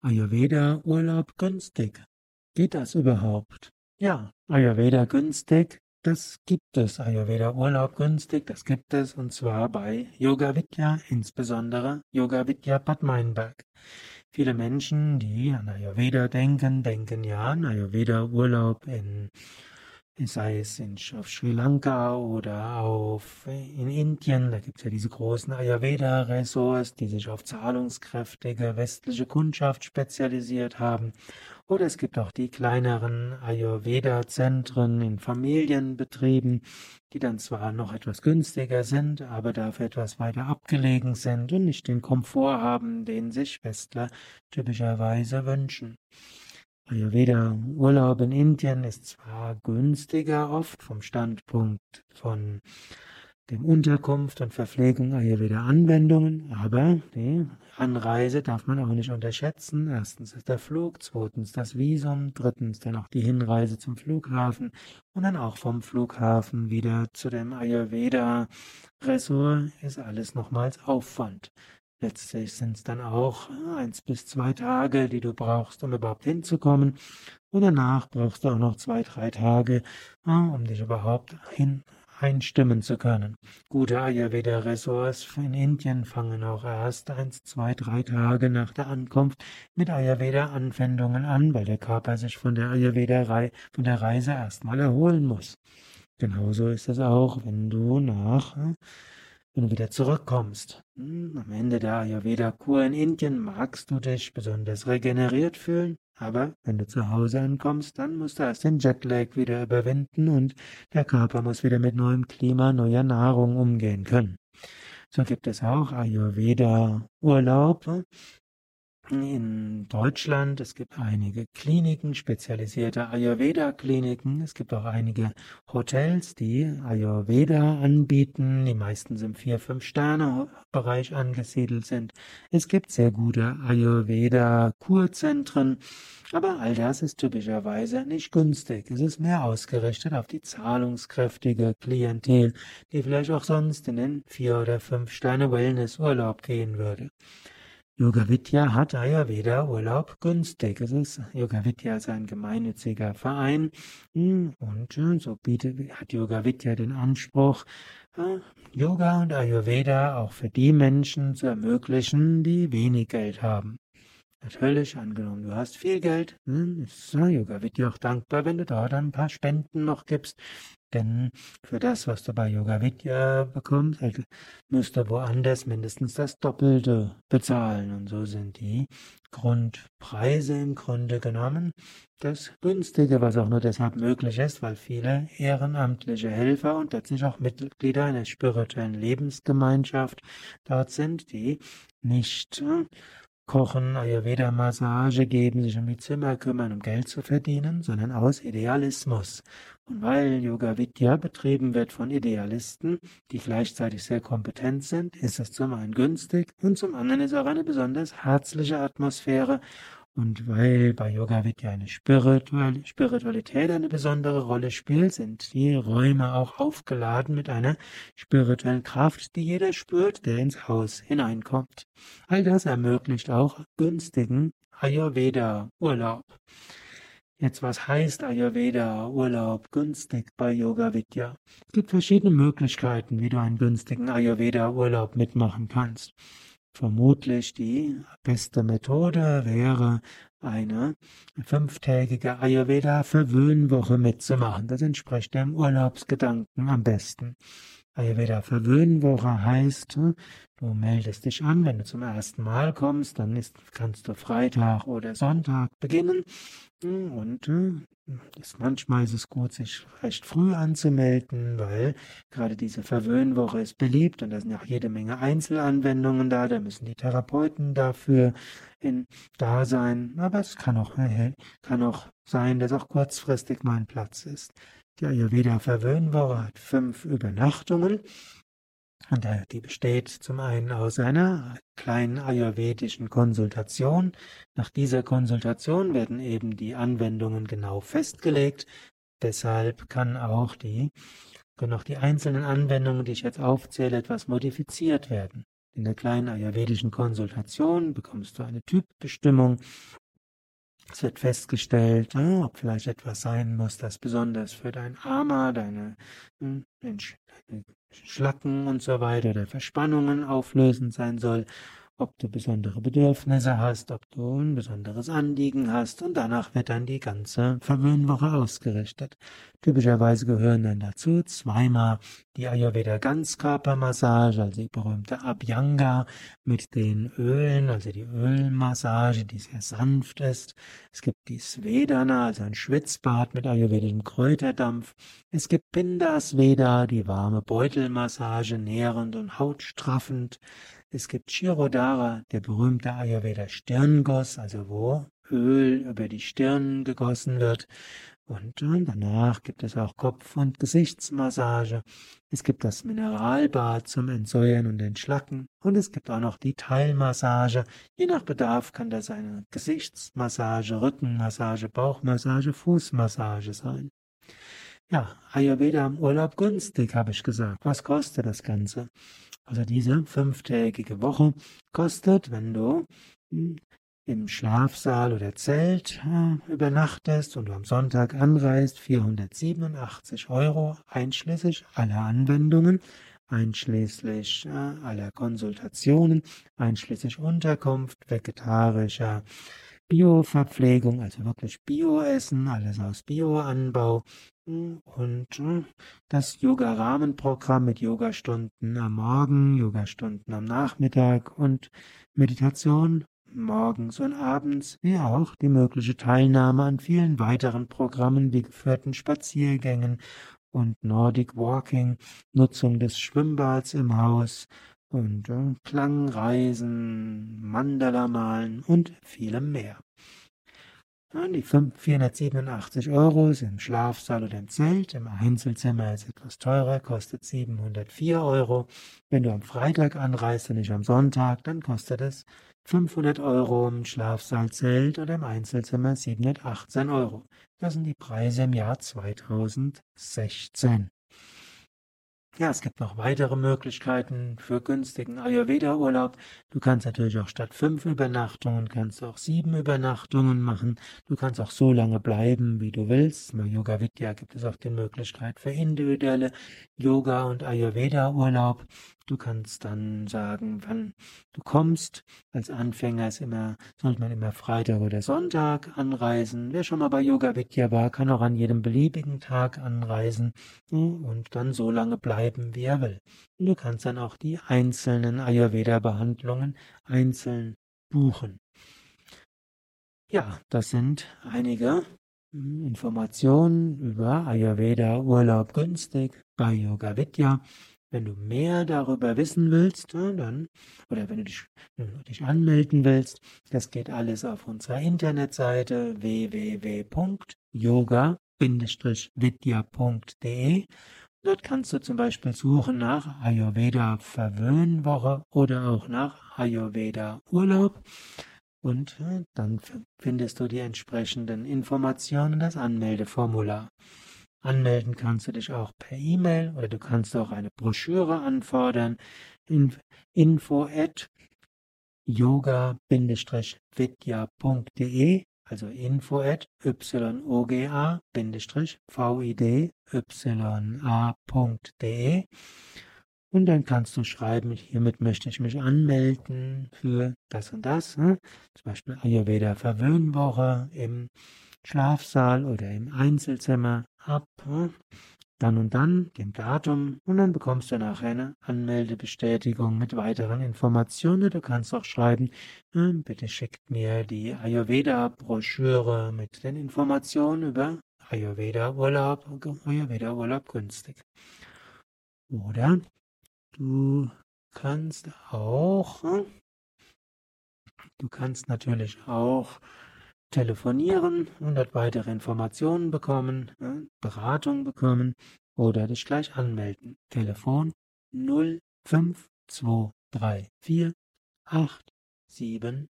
Ayurveda Urlaub günstig. Geht das überhaupt? Ja, Ayurveda günstig, das gibt es. Ayurveda Urlaub günstig, das gibt es und zwar bei Yoga Vidya, insbesondere Yoga Vidya Bad Meinberg. Viele Menschen, die an Ayurveda denken, denken ja an Ayurveda Urlaub in sei es in, auf Sri Lanka oder auf, in Indien, da gibt es ja diese großen Ayurveda-Ressorts, die sich auf zahlungskräftige westliche Kundschaft spezialisiert haben. Oder es gibt auch die kleineren Ayurveda-Zentren in Familienbetrieben, die dann zwar noch etwas günstiger sind, aber dafür etwas weiter abgelegen sind und nicht den Komfort haben, den sich Westler typischerweise wünschen. Ayurveda-Urlaub in Indien ist zwar günstiger oft vom Standpunkt von dem Unterkunft und Verpflegung Ayurveda-Anwendungen, aber die Anreise darf man auch nicht unterschätzen. Erstens ist der Flug, zweitens das Visum, drittens dann auch die Hinreise zum Flughafen und dann auch vom Flughafen wieder zu dem Ayurveda-Ressort ist alles nochmals Aufwand. Letztlich sind es dann auch eins bis zwei Tage, die du brauchst, um überhaupt hinzukommen. Und danach brauchst du auch noch zwei, drei Tage, um dich überhaupt hin einstimmen zu können. Gute Ayurveda-Ressorts in Indien fangen auch erst eins, zwei, drei Tage nach der Ankunft mit Ayurveda-Anwendungen an, weil der Körper sich von der Ayurveda-Reise von der Reise erstmal erholen muss. Genauso ist es auch, wenn du nach wenn du wieder zurückkommst. Hm, am Ende der Ayurveda-Kur in Indien magst du dich besonders regeneriert fühlen, aber wenn du zu Hause ankommst, dann musst du erst den Jetlag wieder überwinden und der Körper muss wieder mit neuem Klima, neuer Nahrung umgehen können. So gibt es auch Ayurveda-Urlaub, in Deutschland. Es gibt einige Kliniken, spezialisierte Ayurveda-Kliniken. Es gibt auch einige Hotels, die Ayurveda anbieten. Die meisten sind vier, fünf Sterne Bereich angesiedelt sind. Es gibt sehr gute Ayurveda-Kurzentren. Aber all das ist typischerweise nicht günstig. Es ist mehr ausgerichtet auf die zahlungskräftige Klientel, die vielleicht auch sonst in den vier oder fünf Sterne Wellness-Urlaub gehen würde. Yoga Vidya hat Ayurveda Urlaub günstig. Es ist Yoga Vidya ist ein gemeinnütziger Verein hm, und äh, so bietet, hat Yoga Vidya den Anspruch, äh, Yoga und Ayurveda auch für die Menschen zu ermöglichen, die wenig Geld haben. Natürlich, angenommen, du hast viel Geld, hm, ist Yoga Vidya auch dankbar, wenn du dort ein paar Spenden noch gibst. Denn für das, was du bei Yoga Vidya bekommst, halt, musst du woanders mindestens das Doppelte bezahlen. Und so sind die Grundpreise im Grunde genommen das Günstige, was auch nur deshalb möglich ist, weil viele ehrenamtliche Helfer und letztlich auch Mitglieder einer spirituellen Lebensgemeinschaft dort sind, die nicht Kochen, Ayurveda-Massage geben, sich um die Zimmer kümmern, um Geld zu verdienen, sondern aus Idealismus. Und weil Yoga Vidya betrieben wird von Idealisten, die gleichzeitig sehr kompetent sind, ist es zum einen günstig und zum anderen ist auch eine besonders herzliche Atmosphäre und weil bei Yoga Vidya eine Spiritualität eine besondere Rolle spielt, sind die Räume auch aufgeladen mit einer spirituellen Kraft, die jeder spürt, der ins Haus hineinkommt. All das ermöglicht auch günstigen Ayurveda-Urlaub. Jetzt, was heißt Ayurveda-Urlaub günstig bei Yoga Vidya? Es gibt verschiedene Möglichkeiten, wie du einen günstigen Ayurveda-Urlaub mitmachen kannst. Vermutlich die beste Methode wäre, eine fünftägige Ayurveda-Verwöhnwoche mitzumachen. Das entspricht dem Urlaubsgedanken am besten. Ayurveda Verwöhnwoche heißt, du meldest dich an, wenn du zum ersten Mal kommst, dann ist, kannst du Freitag oder Sonntag beginnen und ist, manchmal ist es gut, sich recht früh anzumelden, weil gerade diese Verwöhnwoche ist beliebt und da sind auch jede Menge Einzelanwendungen da, da müssen die Therapeuten dafür in, da sein, aber es kann auch, kann auch sein, dass auch kurzfristig mein Platz ist. Die Ayurveda Verwöhnwoche hat fünf Übernachtungen. Und die besteht zum einen aus einer kleinen ayurvedischen Konsultation. Nach dieser Konsultation werden eben die Anwendungen genau festgelegt. Deshalb kann auch die, können auch die einzelnen Anwendungen, die ich jetzt aufzähle, etwas modifiziert werden. In der kleinen ayurvedischen Konsultation bekommst du eine Typbestimmung. Es wird festgestellt, ob vielleicht etwas sein muss, das besonders für dein Ama, deine, hm, deine Schlacken und so weiter, oder Verspannungen auflösend sein soll ob du besondere Bedürfnisse hast, ob du ein besonderes Anliegen hast und danach wird dann die ganze Verwöhnwoche ausgerichtet. Typischerweise gehören dann dazu zweimal die Ayurveda Ganzkörpermassage, also die berühmte Abhyanga mit den Ölen, also die Ölmassage, die sehr sanft ist. Es gibt die Svedana, also ein Schwitzbad mit ayurvedischem Kräuterdampf. Es gibt Pindasveda, die warme Beutelmassage, nährend und hautstraffend. Es gibt Shirodara, der berühmte Ayurveda Stirngoss, also wo Öl über die Stirn gegossen wird. Und danach gibt es auch Kopf- und Gesichtsmassage. Es gibt das Mineralbad zum Entsäuern und Entschlacken. Und es gibt auch noch die Teilmassage. Je nach Bedarf kann das eine Gesichtsmassage, Rückenmassage, Bauchmassage, Fußmassage sein. Ja, Ayurveda im Urlaub günstig, habe ich gesagt. Was kostet das Ganze? Also diese fünftägige Woche kostet, wenn du hm, im Schlafsaal oder Zelt äh, übernachtest und du am Sonntag anreist, 487 Euro, einschließlich aller Anwendungen, einschließlich äh, aller Konsultationen, einschließlich Unterkunft, vegetarischer Bioverpflegung, also wirklich Bioessen, alles aus Bioanbau, und hm, das Yoga-Rahmenprogramm mit Yogastunden am Morgen, Yogastunden am Nachmittag und Meditation morgens und abends, wie auch die mögliche Teilnahme an vielen weiteren Programmen wie geführten Spaziergängen und Nordic Walking, Nutzung des Schwimmbads im Haus und äh, Klangreisen, Mandala malen und vielem mehr. Die 487 Euro sind im Schlafsaal oder im Zelt. Im Einzelzimmer ist etwas teurer, kostet 704 Euro. Wenn du am Freitag anreist und nicht am Sonntag, dann kostet es 500 Euro im Schlafsaal, Zelt oder im Einzelzimmer 718 Euro. Das sind die Preise im Jahr 2016. Ja, es gibt noch weitere Möglichkeiten für günstigen Ayurveda-Urlaub. Du kannst natürlich auch statt fünf Übernachtungen, kannst auch sieben Übernachtungen machen. Du kannst auch so lange bleiben, wie du willst. Bei Yoga Vidya gibt es auch die Möglichkeit für individuelle Yoga- und Ayurveda-Urlaub. Du kannst dann sagen, wann du kommst. Als Anfänger ist immer, sollte man immer Freitag oder Sonntag anreisen. Wer schon mal bei Yoga Vidya war, kann auch an jedem beliebigen Tag anreisen und dann so lange bleiben, wie er will. Und du kannst dann auch die einzelnen Ayurveda-Behandlungen einzeln buchen. Ja, das sind einige hm, Informationen über Ayurveda Urlaub günstig bei Yoga Vidya. Wenn du mehr darüber wissen willst, dann, oder wenn du dich, dich anmelden willst, das geht alles auf unserer Internetseite www.yoga-vidya.de. Dort kannst du zum Beispiel suchen nach Ayurveda Verwöhnwoche oder auch nach Ayurveda Urlaub. Und äh, dann findest du die entsprechenden Informationen, das Anmeldeformular. Anmelden kannst du dich auch per E-Mail oder du kannst auch eine Broschüre anfordern. info at yoga-vidya.de also info at yoga-vidya.de und dann kannst du schreiben, hiermit möchte ich mich anmelden für das und das. Ne? Zum Beispiel Ayurveda Verwöhnwoche im Schlafsaal oder im Einzelzimmer ab, dann und dann, dem Datum, und dann bekommst du nachher eine Anmeldebestätigung mit weiteren Informationen. Du kannst auch schreiben, bitte schickt mir die Ayurveda-Broschüre mit den Informationen über Ayurveda-Urlaub, Ayurveda-Urlaub günstig. Oder du kannst auch, du kannst natürlich auch telefonieren und dort weitere Informationen bekommen, Beratung bekommen oder dich gleich anmelden. Telefon 05234 870